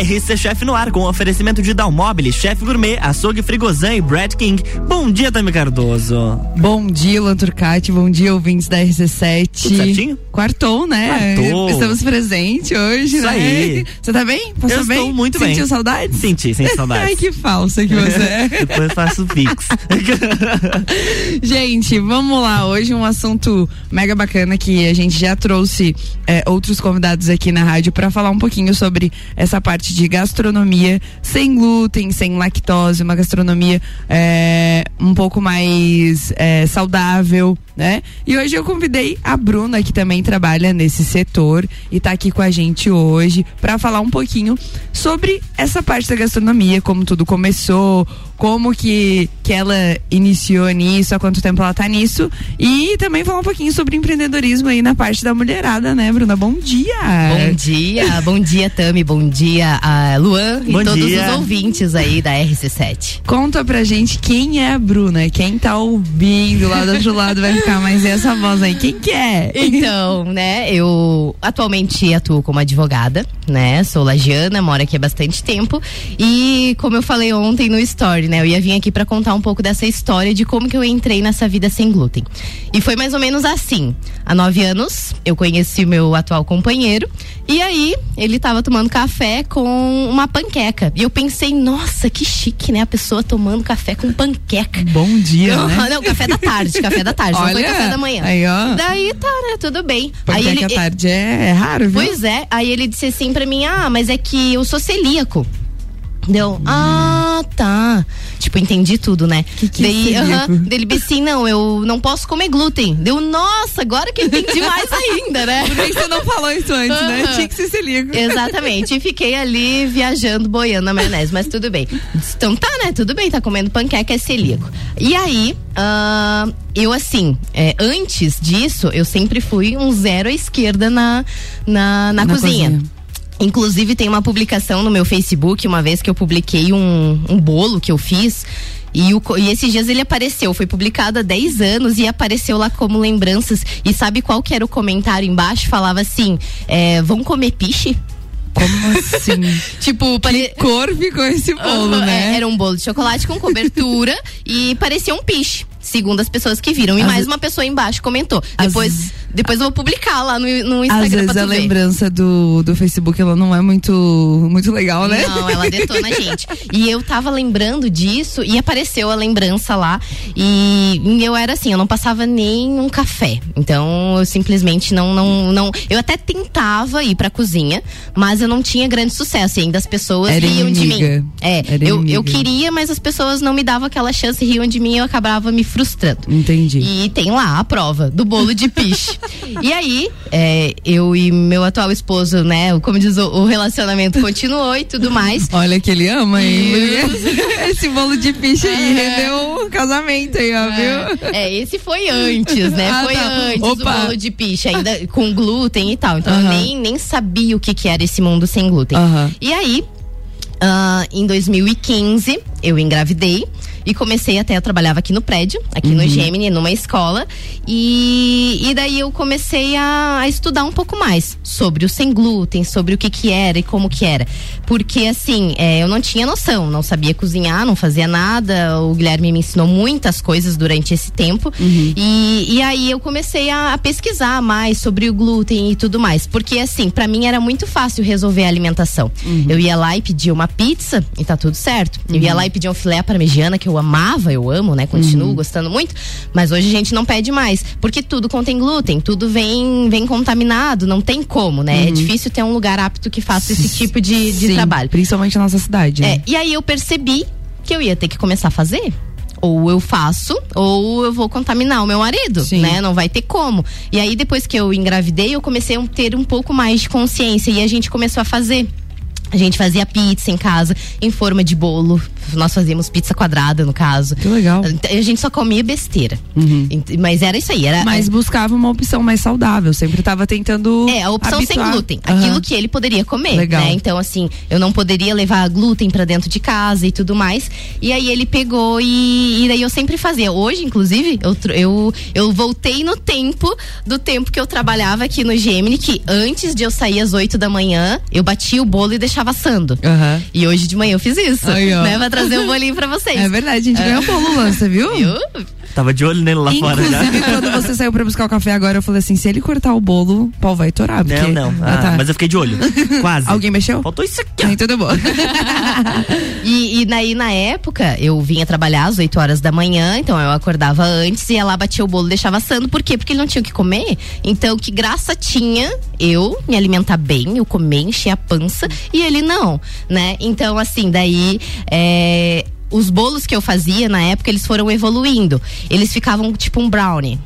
RC Chef no ar com oferecimento de Dalmobile, Chef Gourmet, Açougue Frigozan e Brad King. Bom dia, Tami Cardoso. Bom dia, Luan Turcati. Bom dia, ouvintes da RC7. Tudo certinho? Quartou, né? Quartou. Estamos presentes hoje, Isso né? aí. Você tá bem? Passou Eu bem? estou muito bem. Sentiu saudades? Senti, senti saudades. Ai, que falsa que você é. Depois faço fix. Gente, vamos lá. Hoje um assunto mega bacana que a gente já trouxe é, outros convidados aqui na rádio para falar um pouquinho sobre essa parte de gastronomia sem glúten, sem lactose, uma gastronomia é, um pouco mais é, saudável, né? E hoje eu convidei a Bruna, que também trabalha nesse setor e tá aqui com a gente hoje para falar um pouquinho sobre essa parte da gastronomia, como tudo começou, como que, que ela iniciou nisso, há quanto tempo ela tá nisso. E também falar um pouquinho sobre empreendedorismo aí na parte da mulherada, né, Bruna? Bom dia! Bom dia, bom dia, Tami, bom dia, a Luan Bom e todos dia. os ouvintes aí da RC7. Conta pra gente quem é a Bruna. Quem tá ouvindo lá do outro lado vai ficar, mas e essa voz aí? Quem que é? Então, né, eu atualmente atuo como advogada, né, sou lagiana, moro aqui há bastante tempo e como eu falei ontem no story, né, eu ia vir aqui pra contar um pouco dessa história de como que eu entrei nessa vida sem glúten. E foi mais ou menos assim, há nove anos eu conheci o meu atual companheiro e aí ele tava tomando café com uma panqueca e eu pensei, nossa, que chique, né, a pessoa tomando café com panqueca. Bom dia, né? Não, café da tarde, café da tarde, não foi café da manhã. aí, ó. Daí tá, né, tudo bem. Porque aí ele, à tarde é, é raro, viu? Pois é, aí ele disse assim pra mim: "Ah, mas é que eu sou celíaco". Deu, ah, tá. Tipo, entendi tudo, né? Que que é Daí, celíaco? aham, daí ele disse assim: não, eu não posso comer glúten. Deu, nossa, agora que entendi mais ainda, né? Por que você não falou isso antes, né? Aham. Tinha que ser celíaco. Exatamente. E fiquei ali viajando, boiando na maionese, mas tudo bem. Então tá, né? Tudo bem, tá comendo panqueca, é celíaco. E aí, ah, eu assim, é, antes disso, eu sempre fui um zero à esquerda na, na, na, Na cozinha. cozinha. Inclusive, tem uma publicação no meu Facebook, uma vez que eu publiquei um, um bolo que eu fiz. E, o e esses dias ele apareceu, foi publicado há 10 anos e apareceu lá como lembranças. E sabe qual que era o comentário embaixo? Falava assim: é, vão comer piche? Como assim? Tipo, pare... Cor ficou esse bolo, Aham, né? é, Era um bolo de chocolate com cobertura e parecia um piche. Segundo as pessoas que viram. E Às mais uma pessoa embaixo comentou. Às- Depois, depois eu vou publicar lá no, no Às Instagram vezes pra a ver. lembrança do, do Facebook ela não é muito, muito legal, né? Não, ela detona a gente. E eu tava lembrando disso e apareceu a lembrança lá. E, eu era assim, eu não passava nem um café. Então eu simplesmente não. não, não eu até tentava ir pra cozinha, mas eu não tinha grande sucesso. E ainda as pessoas Era riam de inimiga. mim. É, Era eu, inimiga. eu queria, mas as pessoas não me davam aquela chance, riam de mim e eu acabava me frustrando. Entendi. E tem lá a prova do bolo de piche. e aí, é, eu e meu atual esposo, né, como diz o, o relacionamento continuou e tudo mais. Olha que ele ama, hein? Esse bolo de piche aí É. rendeu um casamento aí, ó, viu? É, esse foi antes, né? Ah, foi tá. antes Opa. o bolo de piche, ainda com glúten e tal. Então eu nem, nem sabia o que, que era esse mundo sem glúten. E aí, ah, em 2015, eu engravidei. E comecei até, eu trabalhava aqui no prédio, aqui Uhum. no Gemini, numa escola. E, e daí eu comecei a, a estudar um pouco mais sobre o sem glúten, sobre o que que era e como que era. Porque assim, é, eu não tinha noção, não sabia cozinhar, não fazia nada. O Guilherme me ensinou muitas coisas durante esse tempo. E, e aí eu comecei a, a pesquisar mais sobre o glúten e tudo mais. Porque assim, pra mim era muito fácil resolver a alimentação. Eu ia lá e pedia uma pizza e tá tudo certo. Eu ia lá e pedia um filé parmegiana que eu amava, eu amo, né? Continuo gostando muito. Mas hoje a gente não pede mais. Porque tudo contém glúten, tudo vem, vem contaminado, não tem como, né? É difícil ter um lugar apto que faça esse tipo de, de Sim, trabalho. Principalmente na nossa cidade. É, né? e aí eu percebi que eu ia ter que começar a fazer. Ou eu faço, ou eu vou contaminar o meu marido, Sim. né? Não vai ter como. E aí, depois que eu engravidei, eu comecei a ter um pouco mais de consciência e a gente começou a fazer. A gente fazia pizza em casa, em forma de bolo. Nós fazíamos pizza quadrada, no caso. Que legal. A gente só comia besteira. Uhum. Mas era isso aí. Era, Mas buscava uma opção mais saudável. Sempre tava tentando. é, a opção sem habituar. glúten. Aham. Aquilo que ele poderia comer. Legal. Né? Então, assim, eu não poderia levar glúten pra dentro de casa e tudo mais. E aí ele pegou e, e daí eu sempre fazia. Hoje, inclusive, eu, eu, eu voltei no tempo do tempo que eu trabalhava aqui no Gemini, que antes de eu sair às 8 da manhã, eu batia o bolo e deixava deixava assando. Aham. E hoje de manhã eu fiz isso, Aí, ó. né? Pra trazer um bolinho pra vocês. É verdade, a gente ganhou bolo, você viu? Viu? Tava de olho nele lá fora já. Inclusive, quando você saiu pra buscar o café agora, eu falei assim: se ele cortar o bolo, o pau vai torar. Porque... Não, não. Ah, Ah, tá. Mas eu fiquei de olho. Quase. Alguém mexeu? Faltou isso aqui, ó. Ai, tudo bom. E, e daí, na época, eu vinha trabalhar às 8 horas da manhã, então eu acordava antes e ia lá, batia o bolo, deixava assando. Por quê? Porque ele não tinha o que comer. Então, que graça tinha eu me alimentar bem, eu comer, encher a pança, e ele não, né? Então, assim, daí. É, os bolos que eu fazia na época, eles foram evoluindo. Eles ficavam tipo um brownie.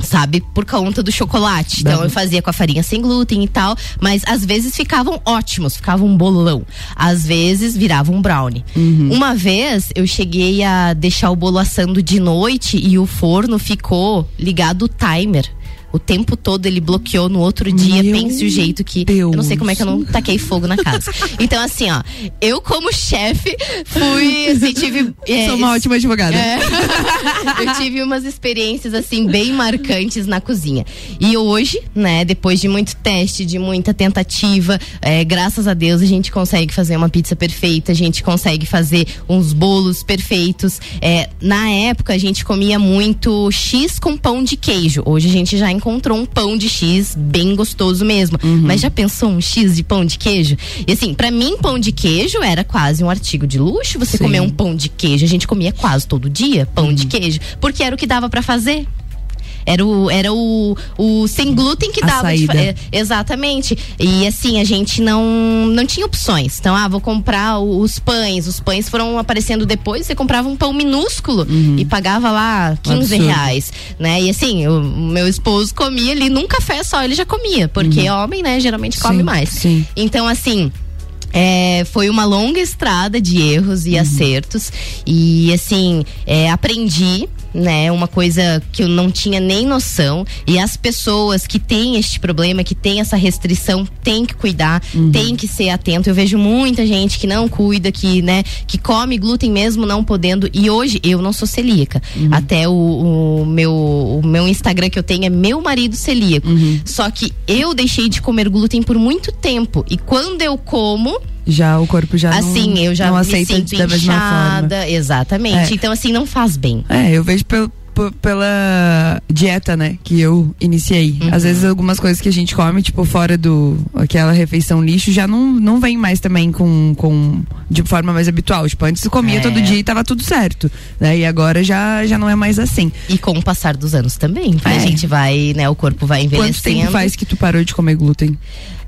Sabe? Por conta do chocolate. Então eu fazia com a farinha sem glúten e tal. Mas às vezes ficavam ótimos, ficava um bolão. Às vezes virava um brownie. Uma vez eu cheguei a deixar o bolo assando de noite e o forno ficou ligado o timer. O tempo todo ele bloqueou no outro dia. Meu Pense o jeito que. Eu não sei como é que eu não taquei fogo na casa. Então, assim, ó, eu, como chefe, fui. Assim, tive. é, Sou uma ótima advogada. é. eu tive umas experiências assim bem marcantes na cozinha. E hoje, né, depois de muito teste, de muita tentativa, é, graças a Deus a gente consegue fazer uma pizza perfeita, a gente consegue fazer uns bolos perfeitos. É, na época a gente comia muito X com pão de queijo. Hoje a gente já encontrou um pão de X bem gostoso mesmo. Mas já pensou um X de pão de queijo? E assim, pra mim pão de queijo era quase um artigo de luxo. Você Sim. comer um pão de queijo, a gente comia quase todo dia pão de queijo, porque era o que dava pra fazer. Era o, era o, o sem glúten que A dava saída. é, Exatamente. E assim, a gente não, não tinha opções. Então, ah, vou comprar os pães. Os pães foram aparecendo depois. Você comprava um pão minúsculo e pagava lá 15 Uhum. Absurdo. reais. Né? E assim, o, meu esposo comia ali num café só, ele já comia. Porque homem, né, geralmente come Uhum. Sim, mais. sim. Então, assim. é, foi uma longa estrada de erros e acertos. E assim, é, aprendi. Né, uma coisa que eu não tinha nem noção. E as pessoas que têm este problema, que têm essa restrição, têm que cuidar, têm que ser atento. Eu vejo muita gente que não cuida, que, né, que come glúten mesmo não podendo. E hoje eu não sou celíaca. Até o, o meu, o meu Instagram que eu tenho é meu marido celíaco. Só que eu deixei de comer glúten por muito tempo. E quando eu como, Já o corpo já assim, não, eu já não aceita sinto da mesma forma. inchada. Exatamente. É. Então, assim, não faz bem. É, eu vejo pel- p- pela dieta, né, que eu iniciei. Uhum. Às vezes algumas coisas que a gente come, tipo, fora do aquela refeição lixo, já não, não vem mais também com, com de forma mais habitual. Tipo, antes eu comia É. todo dia e tava tudo certo. Né? E agora já, já não é mais assim. E com o passar dos anos também. É. A gente vai, né? O corpo vai envelhecendo. Quanto tempo faz que tu parou de comer glúten?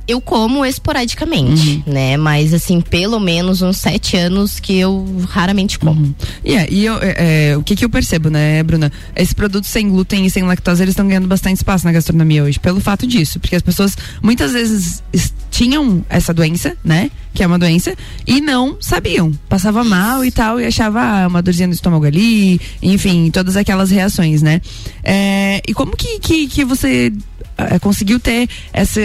Eu como esporadicamente, Uhum. né? Mas assim, pelo menos uns sete anos que eu raramente como. E, é, e eu, é, é, o que, que eu percebo, né, Bruna? Esses produtos sem glúten e sem lactose, eles estão ganhando bastante espaço na gastronomia hoje, pelo fato disso. Porque as pessoas muitas vezes es- tinham essa doença, né? Que é uma doença, e não sabiam. Passava mal e tal, e achava ah, uma dorzinha no estômago ali, enfim, todas aquelas reações, né? É, e como que, que, que você eh, conseguiu ter essa,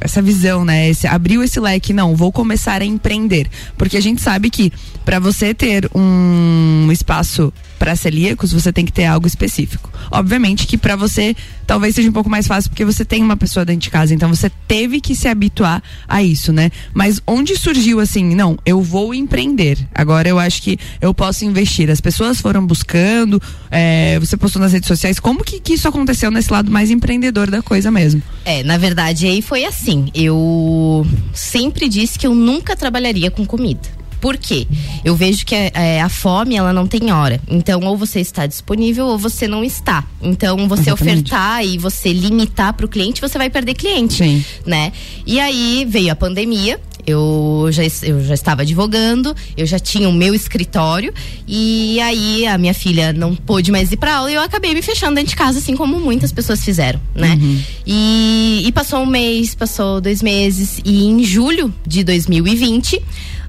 essa visão, né? Esse, abriu esse leque, não, vou começar a empreender. Porque a gente sabe que para você ter um espaço para celíacos, você tem que ter algo específico. Obviamente que para você talvez seja um pouco mais fácil porque você tem uma pessoa dentro de casa, então você teve que se habituar a isso, né? Mas onde surgiu assim, não, eu vou empreender. Agora eu acho que eu posso investir. As pessoas foram buscando, eh, você postou nas redes sociais, como que, que isso aconteceu nesse lado mais empreendedor da coisa mesmo? É, na verdade, aí foi assim. Eu sempre disse que eu nunca trabalharia com comida. Por quê? Eu vejo que é, a fome, ela não tem hora. Então, ou você está disponível ou você não está. Então, você Exatamente. ofertar e você limitar para o cliente, você vai perder cliente. Sim. Né? E aí veio a pandemia. Eu já, eu já estava advogando, eu já tinha o meu escritório e aí a minha filha não pôde mais ir para aula e eu acabei me fechando dentro de casa, assim como muitas pessoas fizeram, né? E, e passou um mês, passou dois meses e em julho de 2020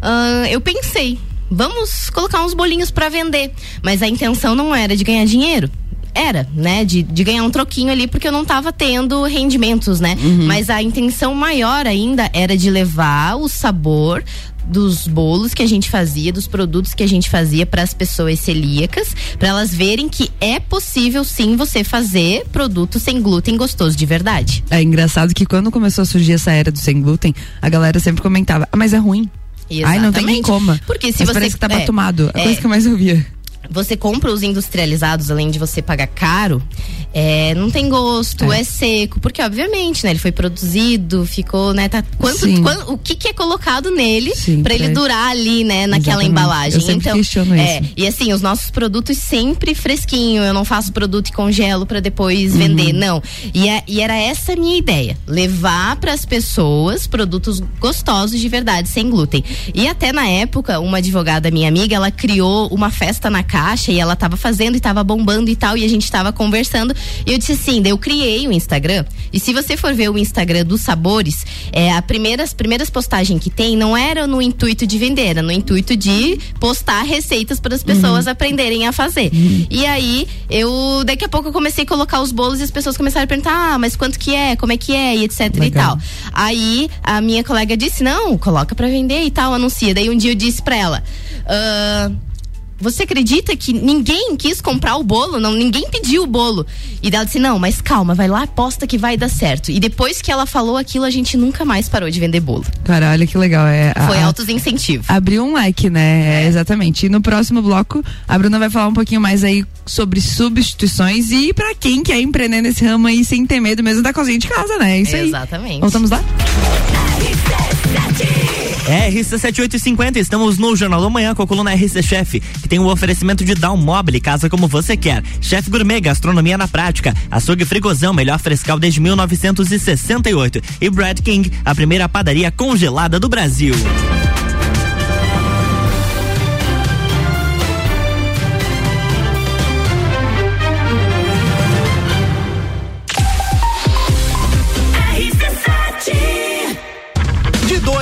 ah, eu pensei, vamos colocar uns bolinhos para vender, mas a intenção não era de ganhar dinheiro. era, né? De, de ganhar um troquinho ali, porque eu não estava tendo rendimentos, né? Uhum. Mas a intenção maior ainda era de levar o sabor dos bolos que a gente fazia, dos produtos que a gente fazia para as pessoas celíacas, para elas verem que é possível sim você fazer produto sem glúten gostoso de verdade. É engraçado que quando começou a surgir essa era do sem glúten, a galera sempre comentava: ah, mas é ruim. Exatamente. Ai, não tem quem coma. Porque se mas você parece que tá é, tomado. A é, coisa que eu mais ouvia você compra os industrializados, além de você pagar caro, é, não tem gosto, é. é. seco, porque obviamente, né, ele foi produzido, ficou, né, tá, quanto, quanto o que que é colocado nele para ele durar ali, né, naquela Exatamente. embalagem. Eu então, questiono é, isso. e assim, os nossos produtos sempre fresquinho, eu não faço produto e congelo para depois uhum. vender, não. E, é, e era essa a minha ideia, levar para as pessoas produtos gostosos de verdade, sem glúten. E até na época, uma advogada minha amiga, ela criou uma festa na caixa e ela tava fazendo e tava bombando e tal, e a gente tava conversando. E eu disse assim: eu criei o Instagram. E se você for ver o Instagram dos sabores, é, a primeira, as primeiras postagens que tem não era no intuito de vender, era no intuito de postar receitas para as pessoas uhum. aprenderem a fazer. Uhum. E aí, eu daqui a pouco eu comecei a colocar os bolos e as pessoas começaram a perguntar: ah, mas quanto que é? Como é que é? E etc Legal. e tal. Aí a minha colega disse: não, coloca para vender e tal, anuncia. Daí um dia eu disse para ela. Você acredita que ninguém quis comprar o bolo? Não, ninguém pediu o bolo. E ela disse: Não, mas calma, vai lá, aposta que vai dar certo. E depois que ela falou aquilo, a gente nunca mais parou de vender bolo. Caralho, que legal. É, Foi a, altos incentivo. Abriu um leque, né? É, exatamente. E no próximo bloco, a Bruna vai falar um pouquinho mais aí sobre substituições e para quem quer empreender nesse ramo aí sem ter medo mesmo da cozinha de casa, né? É isso aí. Exatamente. Voltamos lá? RC7850, estamos no Jornal da Manhã com a coluna RC Chef, que tem o um oferecimento de Down Mobile, casa como você quer. Chef Gourmet, gastronomia na prática. Açougue Frigozão, melhor frescal desde 1968. E Brad King, a primeira padaria congelada do Brasil.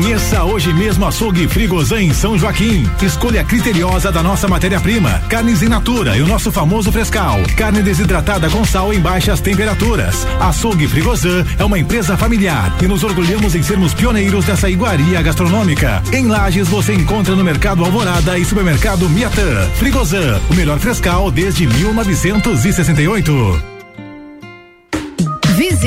Conheça hoje mesmo Açougue Frigozan em São Joaquim. Escolha criteriosa da nossa matéria-prima. Carnes in natura e o nosso famoso frescal. Carne desidratada com sal em baixas temperaturas. Açougue Frigozan é uma empresa familiar e nos orgulhamos em sermos pioneiros dessa iguaria gastronômica. Em Lages você encontra no Mercado Alvorada e Supermercado Miatã. Frigozan, o melhor frescal desde 1968.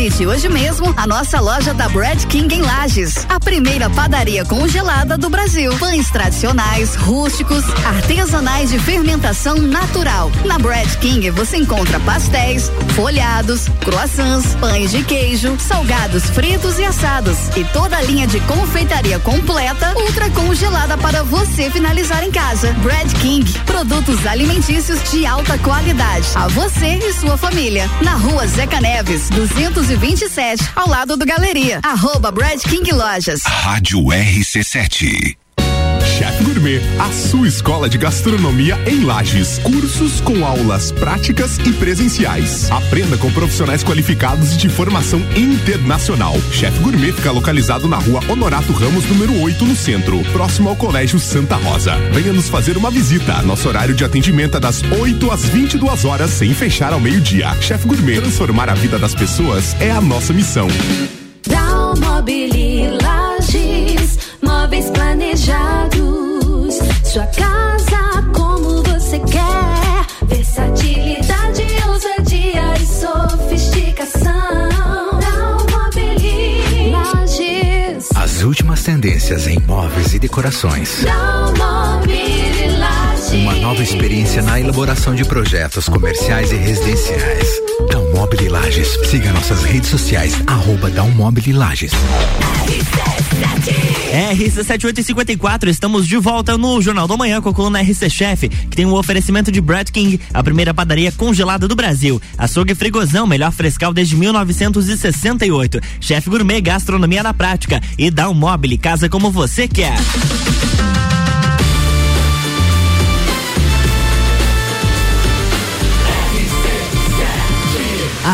Visite hoje mesmo a nossa loja da Bread King em Lages, a primeira padaria congelada do Brasil. Pães tradicionais, rústicos, artesanais de fermentação natural. Na Bread King você encontra pastéis, folhados, croissants, pães de queijo, salgados fritos e assados e toda a linha de confeitaria completa ultra congelada para você finalizar em casa. Bread King, produtos alimentícios de alta qualidade. A você e sua família. Na rua Zeca Neves, 200 227, ao lado do Galeria. Arroba Brad King Lojas. Rádio RC7. Gourmet, a sua escola de gastronomia em Lages. Cursos com aulas práticas e presenciais. Aprenda com profissionais qualificados e de formação internacional. Chef Gourmet fica localizado na rua Honorato Ramos, número 8, no centro, próximo ao Colégio Santa Rosa. Venha nos fazer uma visita. Nosso horário de atendimento é das 8 às 22 horas, sem fechar ao meio-dia. Chef Gourmet, transformar a vida das pessoas é a nossa missão. Dalmobili Lages, móveis planejados sua casa como você quer. Versatilidade, ousadia e sofisticação. Lages. As últimas tendências em móveis e decorações. Dalmobili. Uma nova experiência na elaboração de projetos comerciais e residenciais. Dalmobile Lages. Siga nossas redes sociais, arroba Dalmobile Lages. RC7854, estamos de volta no Jornal da Manhã com a coluna RC Chef, que tem um oferecimento de Brad King, a primeira padaria congelada do Brasil. Açougue Frigozão, melhor frescal desde 1968. Chef Gourmet, gastronomia na prática. E dá um mobile, casa como você quer.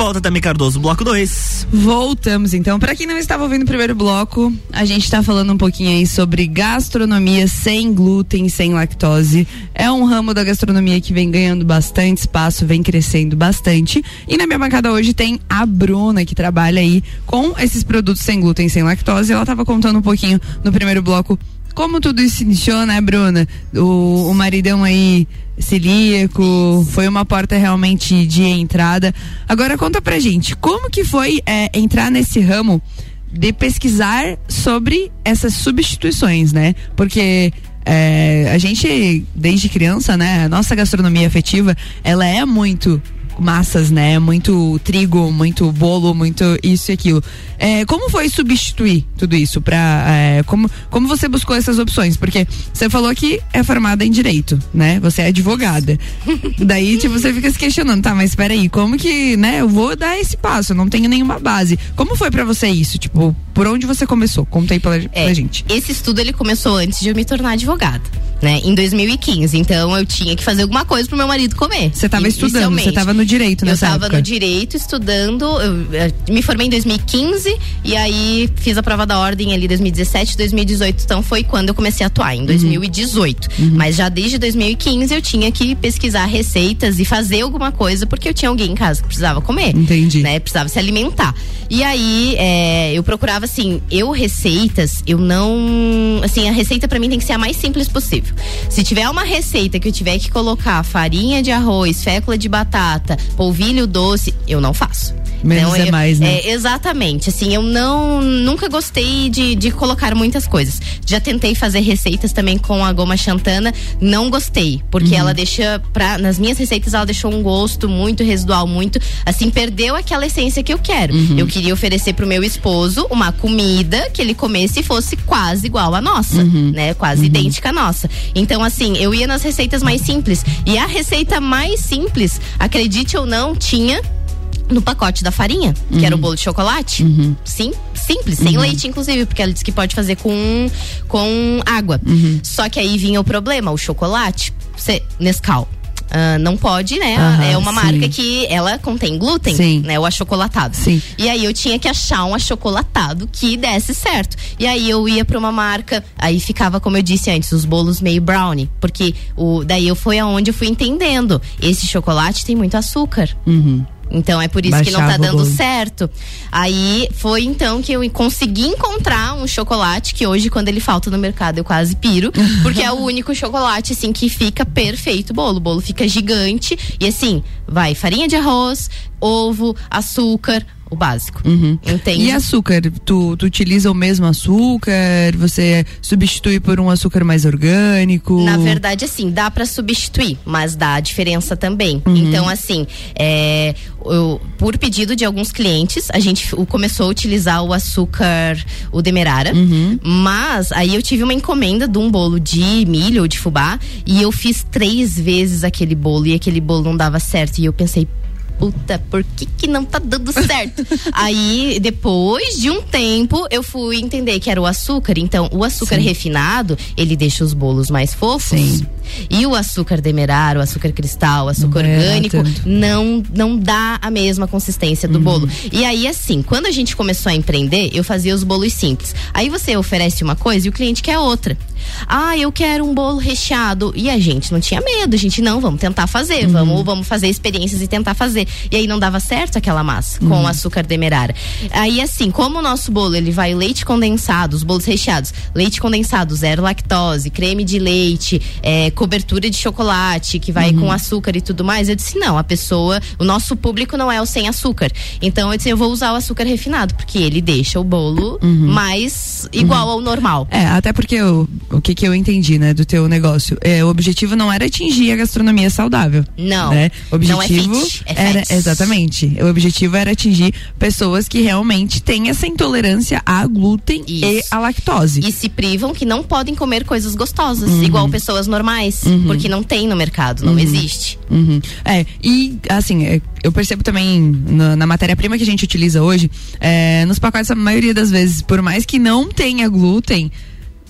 Volta, Tami Cardoso, bloco 2. Voltamos então. Para quem não estava ouvindo o primeiro bloco, a gente está falando um pouquinho aí sobre gastronomia sem glúten, sem lactose. É um ramo da gastronomia que vem ganhando bastante espaço, vem crescendo bastante. E na minha bancada hoje tem a Bruna, que trabalha aí com esses produtos sem glúten, sem lactose. Ela estava contando um pouquinho no primeiro bloco como tudo isso iniciou, né, Bruna? O, o maridão aí celíaco, foi uma porta realmente de entrada. Agora conta pra gente, como que foi é, entrar nesse ramo de pesquisar sobre essas substituições, né? Porque é, a gente, desde criança, né, a nossa gastronomia afetiva, ela é muito massas, né? Muito trigo, muito bolo, muito isso e aquilo. É, como foi substituir tudo isso para é, como como você buscou essas opções? Porque você falou que é formada em direito, né? Você é advogada. Daí tipo você fica se questionando, tá? Mas espera aí, como que, né? Eu vou dar esse passo, eu não tenho nenhuma base. Como foi para você isso? Tipo, por onde você começou? Conta aí pra, É, pra gente. Esse estudo ele começou antes de eu me tornar advogada, né? Em 2015. Então eu tinha que fazer alguma coisa pro meu marido comer. Você tava estudando, você tava no direito Eu nessa estava época. no direito estudando, eu, eh, me formei em 2015 e aí fiz a prova da ordem ali 2017, 2018, então foi quando eu comecei a atuar Uhum. em 2018. Mas já desde 2015 eu tinha que pesquisar receitas e fazer alguma coisa porque eu tinha alguém em casa que precisava comer. Entendi. Né? Precisava se alimentar. E aí eh, eu procurava assim, eu receitas, eu não, assim, a receita pra mim tem que ser a mais simples possível. Se tiver uma receita que eu tiver que colocar farinha de arroz, fécula de batata, polvilho doce, eu não faço. Menos é eu- mais, né? é, exatamente. Assim, eu não nunca gostei de, de colocar muitas coisas. Já tentei fazer receitas também com a goma xantana, não gostei, porque Uhum. ela deixa pra, nas minhas receitas ela deixou um gosto muito residual, muito assim, perdeu aquela essência que eu quero. Uhum. Eu queria oferecer pro meu esposo uma comida que ele comesse e fosse quase igual à nossa, Uhum. né? Quase idêntica à nossa. Então, assim, eu ia nas receitas mais simples. E a receita mais simples, acredite ou não, tinha no pacote da farinha, que era o bolo de chocolate. Sim, simples, sem leite, inclusive, porque ela disse que pode fazer com, com água. Só que aí vinha o problema: o chocolate, você, Nescau. ah, não pode, né? Aham, é uma sim. marca que ela contém glúten, Sim. né? O achocolatado. Sim. E aí eu tinha que achar um achocolatado que desse certo. E aí eu ia pra uma marca, aí ficava, como eu disse antes, os bolos meio brownie. Porque o, daí eu foi aonde eu fui entendendo. Esse chocolate tem muito açúcar. Então é por isso que não tá dando certo. Aí foi então que eu consegui encontrar um chocolate que hoje, quando ele falta no mercado, eu quase piro. Porque é o único chocolate, assim, que fica perfeito o bolo. O bolo fica gigante. E assim, vai farinha de arroz, ovo, açúcar, o básico. Entende? E açúcar? Tu, tu utiliza o mesmo açúcar? Você substitui por um açúcar mais orgânico? Na verdade, assim, dá pra substituir, mas dá a diferença também. Então, assim, é, eu- por pedido de alguns clientes, a gente começou a utilizar o açúcar, o demerara. Mas aí eu tive uma encomenda de um bolo de milho ou de fubá e eu fiz três vezes aquele bolo e aquele bolo não dava certo. E eu pensei, puta, por que que não tá dando certo? Aí, depois de um tempo, eu fui entender que era o açúcar. Então, o açúcar refinado, ele deixa os bolos mais fofos. Sim. E o açúcar demerara, o açúcar cristal, o açúcar errar orgânico, não, não dá a mesma consistência do bolo. E aí, assim, quando a gente começou a empreender, eu fazia os bolos simples. Aí você oferece uma coisa e o cliente quer outra. Ah, eu quero um bolo recheado. E a gente não tinha medo, a gente não, vamos tentar fazer, vamos, vamos fazer experiências e tentar fazer. E aí não dava certo aquela massa com Uhum. açúcar demerara. Aí assim, como o nosso bolo ele vai leite condensado, os bolos recheados, leite condensado, zero lactose, creme de leite, é, cobertura de chocolate que vai Uhum. com açúcar e tudo mais, eu disse não, a pessoa, o nosso público não é o sem açúcar. Então eu disse eu vou usar o açúcar refinado porque ele deixa o bolo mais igual ao normal. É, até porque o, o que que eu entendi, né, do teu negócio, é, o objetivo não era atingir a gastronomia saudável. Não, Né? O não é objetivo fit, é era fat. exatamente. O objetivo era atingir pessoas que realmente têm essa intolerância a glúten e Isso. a lactose. E se privam que não podem comer coisas gostosas, Uhum. igual pessoas normais, porque não tem no mercado, não existe. Uhum. É, e assim, é, eu percebo também na, na matéria-prima que a gente utiliza hoje, é, nos pacotes, a maioria das vezes, por mais que não tenha glúten,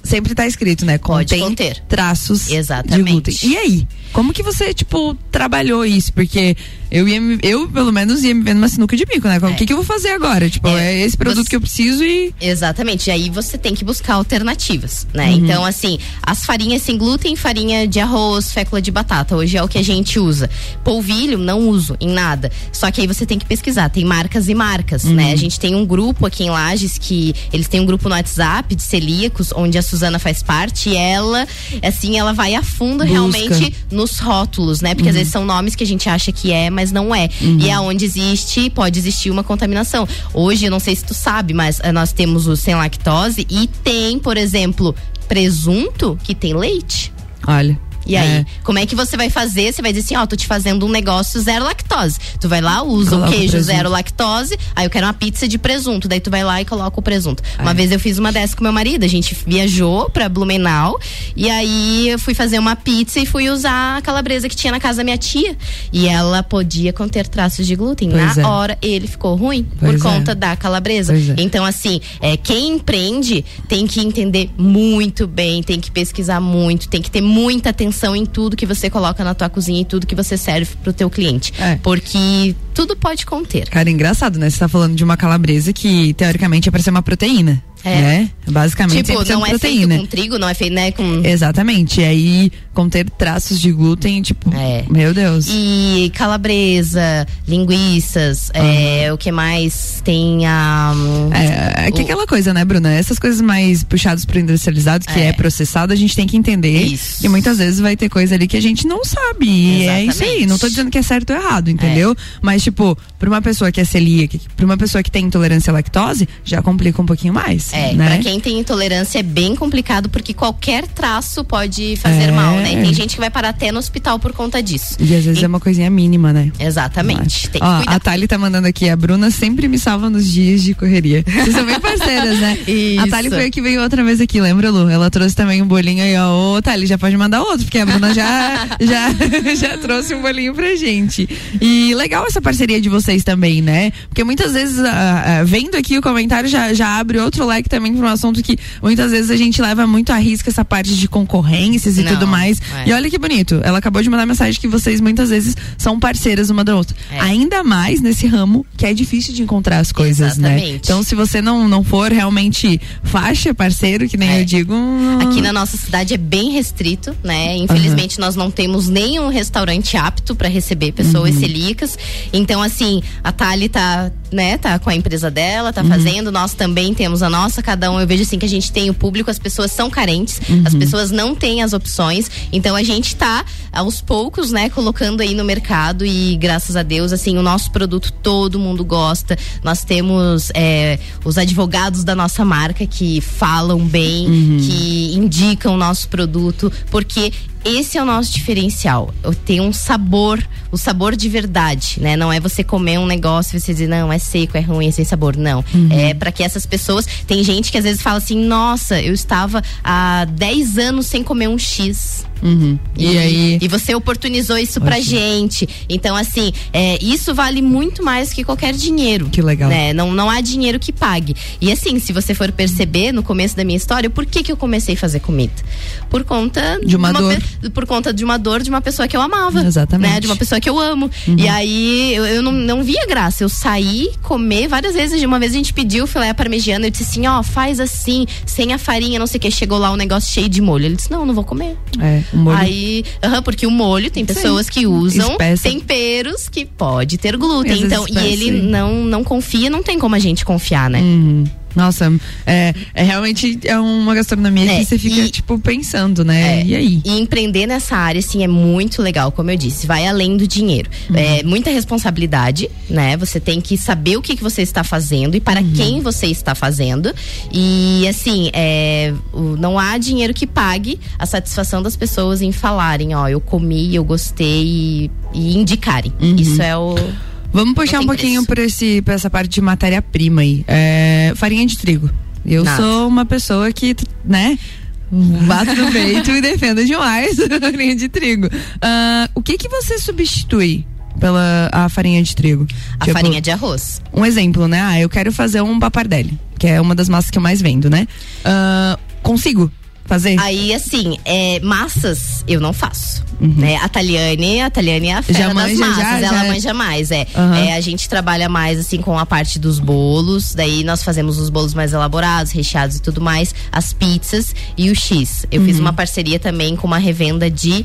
sempre tá escrito, né? Pode conter. traços Exatamente. de glúten. E aí? Como que você, tipo, trabalhou isso? Porque eu ia me- eu, pelo menos, ia me vendo uma sinuca de bico, né? O É. que, que eu vou fazer agora? Tipo, é, É, esse produto você- que eu preciso e. Exatamente. E aí você tem que buscar alternativas, né? Uhum. Então, assim, as farinhas sem glúten, farinha de arroz, fécula de batata, hoje é o que a gente usa. Polvilho, não uso em nada. Só que aí você tem que pesquisar, tem marcas e marcas, Uhum. né? A gente tem um grupo aqui em Lages que eles têm um grupo no WhatsApp de celíacos, onde a Suzana faz parte, e ela, assim, ela vai a fundo Busca. realmente nos rótulos, né? Porque às vezes são nomes que a gente acha que é, mas não é. E é onde existe, pode existir uma contaminação. Hoje, eu não sei se tu sabe, mas eh, nós temos o sem lactose e tem, por exemplo, presunto que tem leite. Olha. E aí, é, como é que você vai fazer? Você vai dizer assim, ó, tô te fazendo um negócio zero lactose. Tu vai lá, usa Coloca queijo presunto. zero lactose, aí eu quero uma pizza de presunto. Daí tu vai lá e coloca o presunto. É. Uma vez eu fiz uma dessa com meu marido, a gente viajou pra Blumenau e aí eu fui fazer uma pizza e fui usar a calabresa que tinha na casa da minha tia. E ela podia conter traços de glúten. Pois na é. hora ele ficou ruim Pois por é. conta da calabresa. É. Então, assim, é, quem empreende tem que entender muito bem, tem que pesquisar muito, tem que ter muita atenção em tudo que você coloca na tua cozinha e tudo que você serve pro teu cliente. É. Porque tudo pode conter. Cara, engraçado, né? Você tá falando de uma calabresa que, teoricamente, é pra ser uma proteína. É. Né? Basicamente, tipo, 100% não é proteína. feito com trigo, não é feito, né, com... Exatamente. E aí, conter traços de glúten, tipo, É. meu Deus. E calabresa, linguiças, é, o que mais tem a... hum, É, é que o- aquela coisa, né, Bruna? Essas coisas mais puxadas pro industrializado, que é, É. processado, a gente tem que entender. Isso. E muitas vezes vai ter coisa ali que a gente não sabe. E é isso aí. Não tô dizendo que é certo ou errado, entendeu? Mas, tipo, pra uma pessoa que é celíaca, pra uma pessoa que tem intolerância à lactose, já complica um pouquinho mais. É, né? pra quem tem intolerância é bem complicado porque qualquer traço pode fazer É. mal, né? E tem gente que vai parar até no hospital por conta disso. E às vezes E- é uma coisinha mínima, né? Exatamente. Tem Ó, a Thali tá mandando aqui, a Bruna sempre me salva nos dias de correria. Vocês são bem parceiras, né? Isso. A Thali foi a que veio outra vez aqui, lembra, Lu? Ela trouxe também um bolinho aí, ó. Ô, Thali, já pode mandar outro, porque a Bruna já, já, já trouxe um bolinho pra gente. E legal essa parceria de vocês também, né? Porque muitas vezes, ah, ah, vendo aqui o comentário, já, já abre outro leque também pra um assunto que muitas vezes a gente leva muito a risco essa parte de concorrências e Não, tudo mais. é. E olha que bonito, ela acabou de mandar mensagem que vocês muitas vezes são parceiras uma da outra. É. Ainda mais nesse ramo que é difícil de encontrar as coisas, né? Exatamente. Então, se você não, não for realmente faixa, parceiro, que nem É. eu digo. hum, Aqui na nossa cidade é bem restrito, né? Infelizmente nós não temos nenhum restaurante apto para receber pessoas Uhum. celíacas. Então assim, a Thali tá, né, tá com a empresa dela, Uhum. tá fazendo, nós também temos a nossa, cada um, eu vejo assim que a gente tem o público, as pessoas são carentes, Uhum. as pessoas não têm as opções. Então a gente tá aos poucos, né, colocando aí no mercado e graças a Deus, assim, o nosso produto todo mundo gosta. Nós temos é, os advogados da nossa marca que falam bem, que indicam o nosso produto, porque esse é o nosso diferencial. Eu tenho um sabor, o sabor de verdade, né? Não é você comer um negócio e você dizer, não, é seco, é ruim, é sem sabor. Não. É para que essas pessoas. Tem gente que às vezes fala assim, nossa, eu estava há 10 anos sem comer um X. uhum. E, aí. E você oportunizou isso pra Ótimo. gente. Então, assim, é, isso vale muito mais que qualquer dinheiro. Que legal. Né? Não, não há dinheiro que pague. E assim, se você for perceber no começo da minha história, por que, que eu comecei a fazer comida? Por conta De uma dor. pe- por conta de uma dor de uma pessoa que eu amava. Exatamente. Uhum. Né? De uma pessoa que eu amo. E aí eu, eu não, não via graça. Eu saí comer várias vezes. De uma vez a gente pediu filé parmegiana. Eu disse assim: ó, faz assim, sem a farinha, não sei o que. Chegou lá um negócio cheio de molho. Ele disse: não, não vou comer. É. molho. Aí, aham, porque o molho tem pessoas que usam Espessa. temperos que pode ter glúten. Então, e ele sim. não, não confia, não tem como a gente confiar, né? Uhum. Nossa, é, é realmente é uma gastronomia É, que você fica, e- tipo, pensando, né? É. E aí? E empreender nessa área, assim, é muito legal, como eu disse, vai além do dinheiro. Uhum. É muita responsabilidade, né? Você tem que saber o que, que você está fazendo e para Uhum. quem você está fazendo. E, assim, é, o- não há dinheiro que pague a satisfação das pessoas em falarem, ó, eu comi, eu gostei e, e indicarem. Uhum. Isso é o. Vamos puxar um pouquinho por, esse, por essa parte de matéria-prima aí. É, farinha de trigo. Eu Nada. sou uma pessoa que, né? Bato no peito e defendo demais a farinha de trigo. Ah, o que que você substitui pela a farinha de trigo? A Tipo, farinha de arroz. Um exemplo, né? Ah, eu quero fazer um papardelli, que é uma das massas que eu mais vendo, né? Ah, consigo fazer? Aí, assim, é, massas eu não faço. Né? A Taliane, a Taliane é a fera Já das manja, massas, já, ela já. manja mais, é. Aham. É, A gente trabalha mais, assim, com a parte dos bolos, daí nós fazemos os bolos mais elaborados, recheados e tudo mais, as pizzas e o X. Eu Uhum. fiz uma parceria também com uma revenda de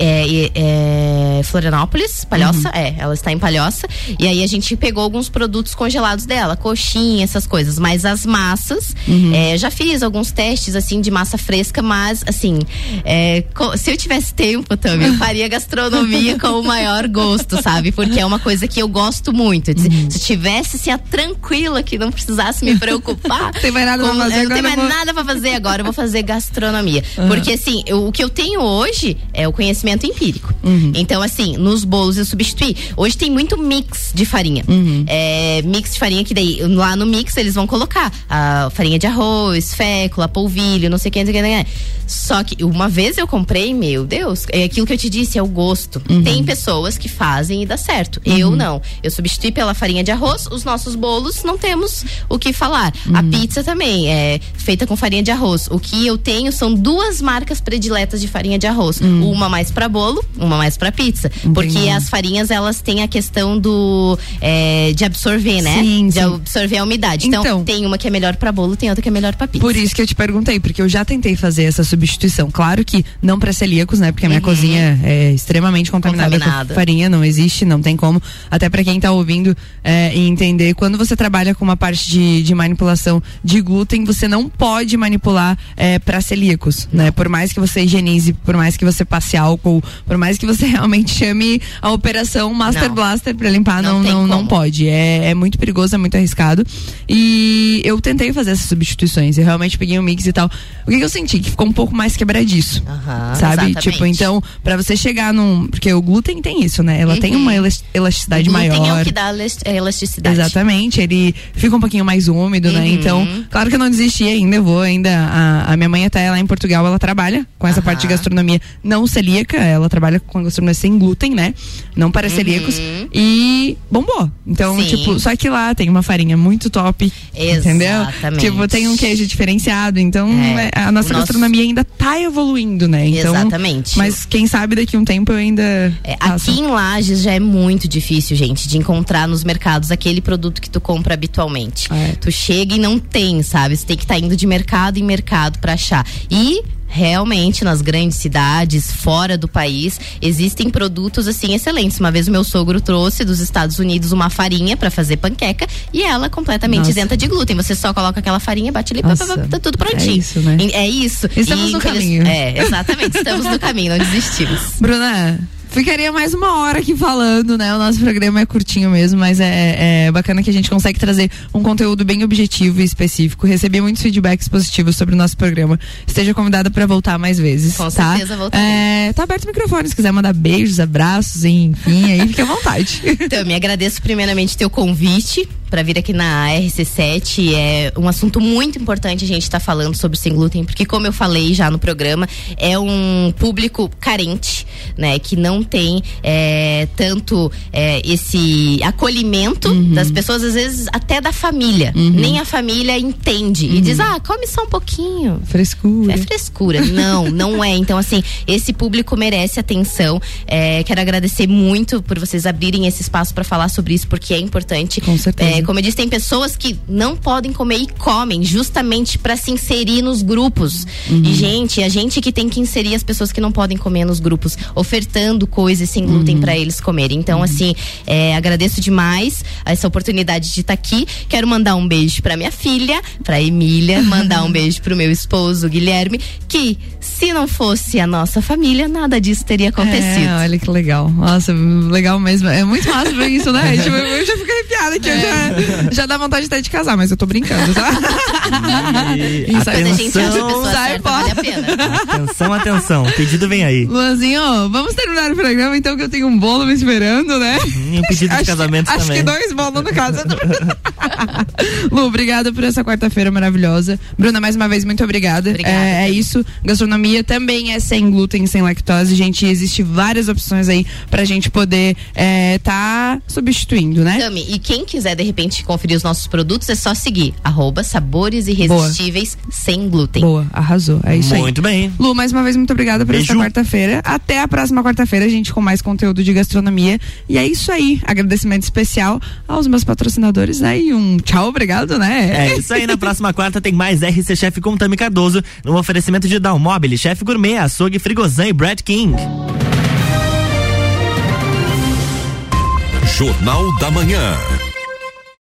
é, é, Florianópolis, Palhoça, Uhum. é, ela está em Palhoça, e aí a gente pegou alguns produtos congelados dela, coxinha, essas coisas, mas as massas, Uhum. é, já fiz alguns testes, assim, de massa fresca, mas, assim, é, se eu tivesse tempo também, eu faria gastronomia com o maior gosto, sabe? Porque é uma coisa que eu gosto muito. Se- Uhum. Se tivesse, assim, a tranquila, que não precisasse me preocupar. Tem mais nada pra com- fazer, eu não eu mais vou- nada pra fazer agora, eu vou fazer gastronomia. Porque, assim, eu- o que eu tenho hoje é o conhecimento empírico. Uhum. Então, assim, nos bolos eu substituí. Hoje tem muito mix de farinha. Uhum. É, mix de farinha que daí, lá no mix eles vão colocar a farinha de arroz, fécula, polvilho, não sei o que, não sei o que, que. Só que uma vez eu comprei, meu Deus, é aquilo que eu te disse, é o gosto. Uhum. Tem pessoas que fazem e dá certo. Eu não. Eu substituí pela farinha de arroz, os nossos bolos não temos o que falar. A Uhum. pizza também é feita com farinha de arroz. O que eu tenho são duas marcas prediletas de farinha de arroz. Uma mais pra bolo, uma mais pra pizza. Porque Uhum. Entendi. as farinhas, elas têm a questão do é, de absorver, né? Sim, de sim. absorver a umidade. Então, Então. tem uma que é melhor pra bolo, tem outra que é melhor pra pizza. Por isso que eu te perguntei, porque eu já tentei fazer essa substituição. Claro que não para celíacos, né? Porque a minha Uhum. cozinha é extremamente contaminada, Contaminada. com farinha, não existe, não tem como. Até para quem tá ouvindo é, e entender, quando você trabalha com uma parte de, de manipulação de glúten, você não pode manipular é, para celíacos, né? Por mais que você higienize, por mais que você passe álcool, por mais que você realmente chame a operação Master Não. Blaster para limpar, Não não, não, não pode. É, é muito perigoso, é muito arriscado. E eu tentei fazer essas substituições. Eu realmente peguei um mix e tal. O que, que eu senti? Que ficou um pouco mais quebradiço. Aham, sabe? exatamente. Tipo, então, pra você chegar num. Porque o glúten tem isso, né? Ela tem Uhum. uma elas- elasticidade O glúten maior. é o que dá elas- elasticidade. Exatamente, ele fica um pouquinho mais úmido, né? Uhum. Então, claro que eu não desisti ainda, eu vou ainda. A, a minha mãe até lá em Portugal, ela trabalha com essa parte de gastronomia não celíaca, ela trabalha com gastronomia sem glúten, né? Não para celíacos. E bombou. Então, Uhum. Sim. tipo, só que lá tem uma farinha muito top. Entendeu? Exatamente. Tipo, tem um queijo diferenciado. Então, É. é, a nossa O nosso- gastronomia ainda tá evoluindo, né? Então, Exatamente. Mas quem sabe daqui a um tempo eu ainda. É, aqui em Lages já é muito difícil, gente, de encontrar nos mercados aquele produto que tu compra habitualmente. É. Tu chega e não tem, sabe? Você tem que estar indo de mercado em mercado pra achar. E realmente nas grandes cidades, fora do país, existem produtos assim excelentes. Uma vez o meu sogro trouxe dos Estados Unidos uma farinha pra fazer panqueca e ela completamente Nossa. isenta de glúten. Você só coloca aquela farinha, bate ali, pá, pá, Nossa, tá tudo é prontinho. isso, né? É isso. Estamos E, no caminho. É, exatamente. Estamos no caminho, não desistimos. Bruna, ficaria mais uma hora aqui falando, né? O nosso programa é curtinho mesmo, mas é, é bacana que a gente consegue trazer um conteúdo bem objetivo e específico. Recebi muitos feedbacks positivos sobre o nosso programa. Esteja convidada para voltar mais vezes. Com tá? certeza voltarei. É, tá aberto o microfone, se quiser mandar beijos, abraços, enfim, aí fique à vontade. Então, eu me agradeço primeiramente teu convite para vir aqui na RC7. É um assunto muito importante a gente estar falando sobre sem glúten, porque como eu falei já no programa, é um público carente, né, que não tem é, tanto é, esse acolhimento das pessoas, às vezes até da família. Nem a família entende e diz: "Ah, come só um pouquinho". Frescura. É frescura. Não, não é. Então, assim, esse público merece atenção. É, quero agradecer muito por vocês abrirem esse espaço para falar sobre isso, porque é importante. Com certeza. É, como eu disse, tem pessoas que não podem comer e comem justamente para se inserir nos grupos. Uhum. E, gente, a gente que tem que inserir as pessoas que não podem comer nos grupos, ofertando coisas sem glúten Uhum. para eles comerem. Então, assim, é, agradeço demais essa oportunidade de estar aqui. Quero mandar um beijo para minha filha, para Emília, mandar um beijo pro meu esposo Guilherme, que se não fosse a nossa família, nada disso teria acontecido. É, olha que legal. Nossa, legal mesmo. É muito massa ver isso, né? Tipo, eu já fico arrepiada aqui. Eu já, já dá vontade até de casar, mas eu tô brincando, tá? E Isso atenção, sai fora. vale a pena. atenção, atenção. O pedido vem aí. Luanzinho, vamos terminar o programa então que eu tenho um bolo me esperando, né? E um pedido de acho, casamento acho também. que dois bolos no caso. Lu, obrigada por essa quarta-feira maravilhosa. Bruna, mais uma vez, muito obrigada. Obrigada, é, é isso. Gastronomia também é sem glúten, sem lactose. Gente, existe várias opções aí pra gente poder é, tá substituindo, né? Tami, e quem quiser de repente conferir os nossos produtos, é só seguir arroba sabores irresistíveis sem glúten. Boa, arrasou. É isso aí. Muito bem. Lu, mais uma vez, muito obrigada por Beijo. essa quarta-feira. Até a próxima quarta-feira, gente, com mais conteúdo de gastronomia. E é isso aí. Agradecimento especial aos meus patrocinadores, né? E um tchau, obrigado, né? É isso aí, na próxima quarta tem mais RC Chef com Tami Cardoso, no oferecimento de Dalmobile, Chef Gourmet, Açougue Frigozan e Brad King. Jornal da Manhã.